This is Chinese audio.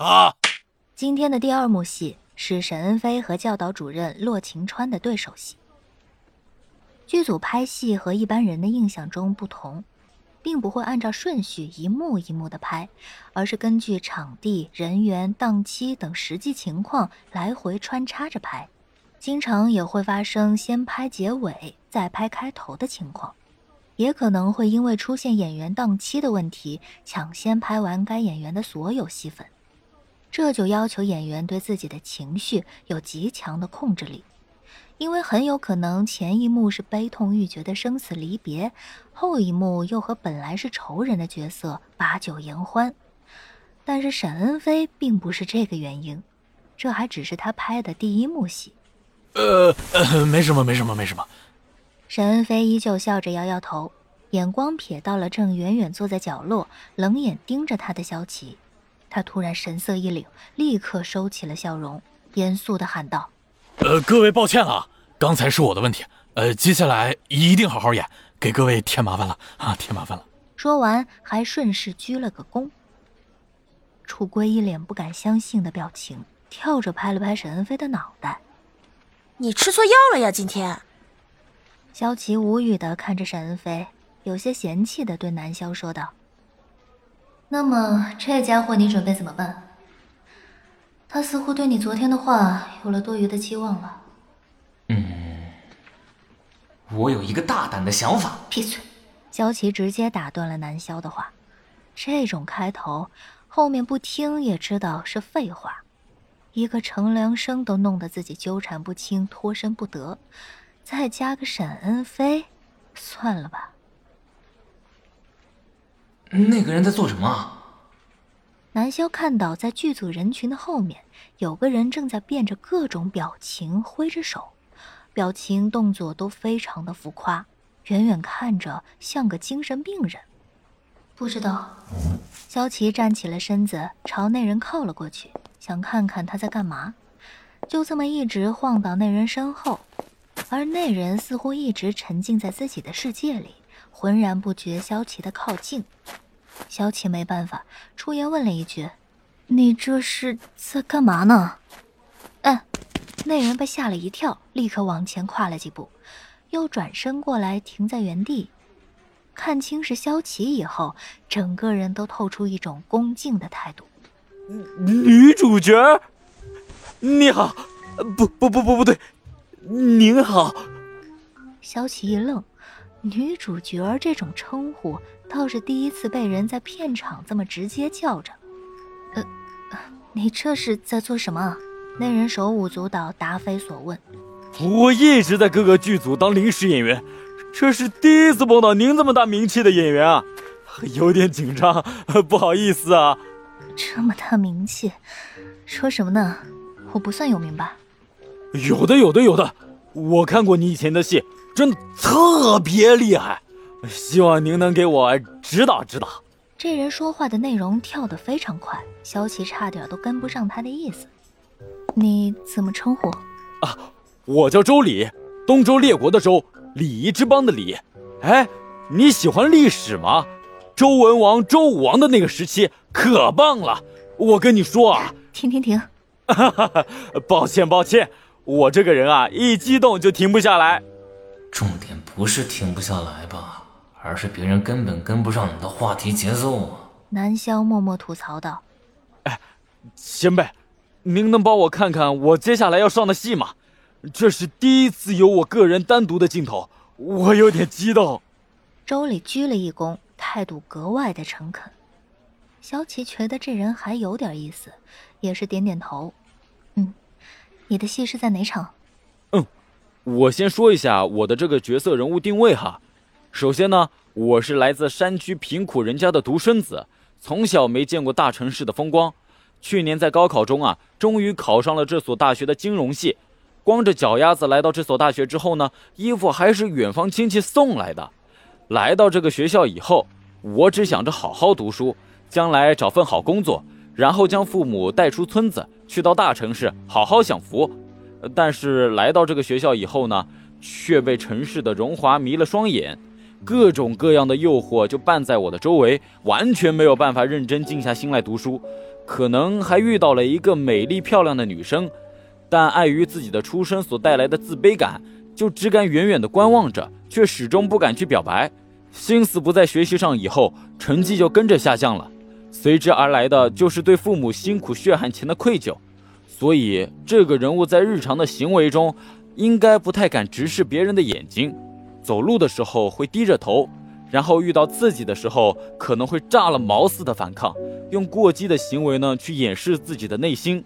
好。今天的第二幕戏是沈恩飞和教导主任骆晴川的对手戏。剧组拍戏和一般人的印象中不同，并不会按照顺序一幕一幕的拍，而是根据场地、人员、档期等实际情况来回穿插着拍。经常也会发生先拍结尾再拍开头的情况，也可能会因为出现演员档期的问题，抢先拍完该演员的所有戏份。这就要求演员对自己的情绪有极强的控制力，因为很有可能前一幕是悲痛欲绝的生死离别，后一幕又和本来是仇人的角色把酒言欢。但是沈恩飞并不是这个原因，这还只是他拍的第一幕戏。呃呃，没什么，没什么，没什么。沈恩飞依旧笑着摇摇头，眼光瞥到了正远远坐在角落、冷眼盯着他的萧琪，他突然神色一凛，立刻收起了笑容，严肃的喊道：“呃，各位抱歉了，刚才是我的问题。呃，接下来一定好好演，给各位添麻烦了啊，添麻烦了。”说完，还顺势鞠了个躬。楚归一脸不敢相信的表情，跳着拍了拍沈恩飞的脑袋。你吃错药了呀！今天，萧琪无语的看着沈恩飞，有些嫌弃的对南萧说道：“那么这家伙你准备怎么办？他似乎对你昨天的话有了多余的期望了。”“嗯，我有一个大胆的想法。”闭嘴！萧琪直接打断了南萧的话。这种开头，后面不听也知道是废话。一个程良生都弄得自己纠缠不清、脱身不得，再加个沈恩飞，算了吧。那个人在做什么？南萧看到在剧组人群的后面，有个人正在变着各种表情挥着手，表情动作都非常的浮夸，远远看着像个精神病人。不知道。萧琪站起了身子，朝那人靠了过去。想看看他在干嘛，就这么一直晃到那人身后，而那人似乎一直沉浸在自己的世界里，浑然不觉萧琪的靠近。萧琪没办法，出言问了一句：“你这是在干嘛呢？”嗯，那人被吓了一跳，立刻往前跨了几步，又转身过来停在原地，看清是萧琪以后，整个人都透出一种恭敬的态度。女主角，你好，不不不不不对，您好。萧琪一愣，女主角这种称呼倒是第一次被人在片场这么直接叫着。呃，你这是在做什么？那人手舞足蹈，答非所问。我一直在各个剧组当临时演员，这是第一次碰到您这么大名气的演员啊，有点紧张，不好意思啊。这么大名气，说什么呢？我不算有名吧？有的，有的，有的。我看过你以前的戏，真的特别厉害。希望您能给我指导指导。这人说话的内容跳得非常快，萧琪差点都跟不上他的意思。你怎么称呼？啊，我叫周礼，东周列国的周，礼仪之邦的礼。哎，你喜欢历史吗？周文王、周武王的那个时期可棒了，我跟你说啊！停停停！抱歉抱歉，我这个人啊，一激动就停不下来。重点不是停不下来吧，而是别人根本跟不上你的话题节奏啊！南萧默默吐槽道：“哎，前辈，您能帮我看看我接下来要上的戏吗？这是第一次有我个人单独的镜头，我有点激动。”周礼鞠了一躬。态度格外的诚恳，萧琪觉得这人还有点意思，也是点点头。嗯，你的戏是在哪场？我先说一下我的这个角色人物定位哈。首先呢，我是来自山区贫苦人家的独生子，从小没见过大城市的风光。去年在高考中啊，终于考上了这所大学的金融系。光着脚丫子来到这所大学之后呢，衣服还是远方亲戚送来的。来到这个学校以后。我只想着好好读书，将来找份好工作，然后将父母带出村子，去到大城市好好享福。但是来到这个学校以后呢，却被城市的荣华迷了双眼，各种各样的诱惑就伴在我的周围，完全没有办法认真静下心来读书。可能还遇到了一个美丽漂亮的女生，但碍于自己的出身所带来的自卑感，就只敢远远的观望着，却始终不敢去表白。心思不在学习上，以后成绩就跟着下降了，随之而来的就是对父母辛苦血汗钱的愧疚。所以，这个人物在日常的行为中，应该不太敢直视别人的眼睛，走路的时候会低着头，然后遇到刺激的时候，可能会炸了毛似的反抗，用过激的行为呢去掩饰自己的内心。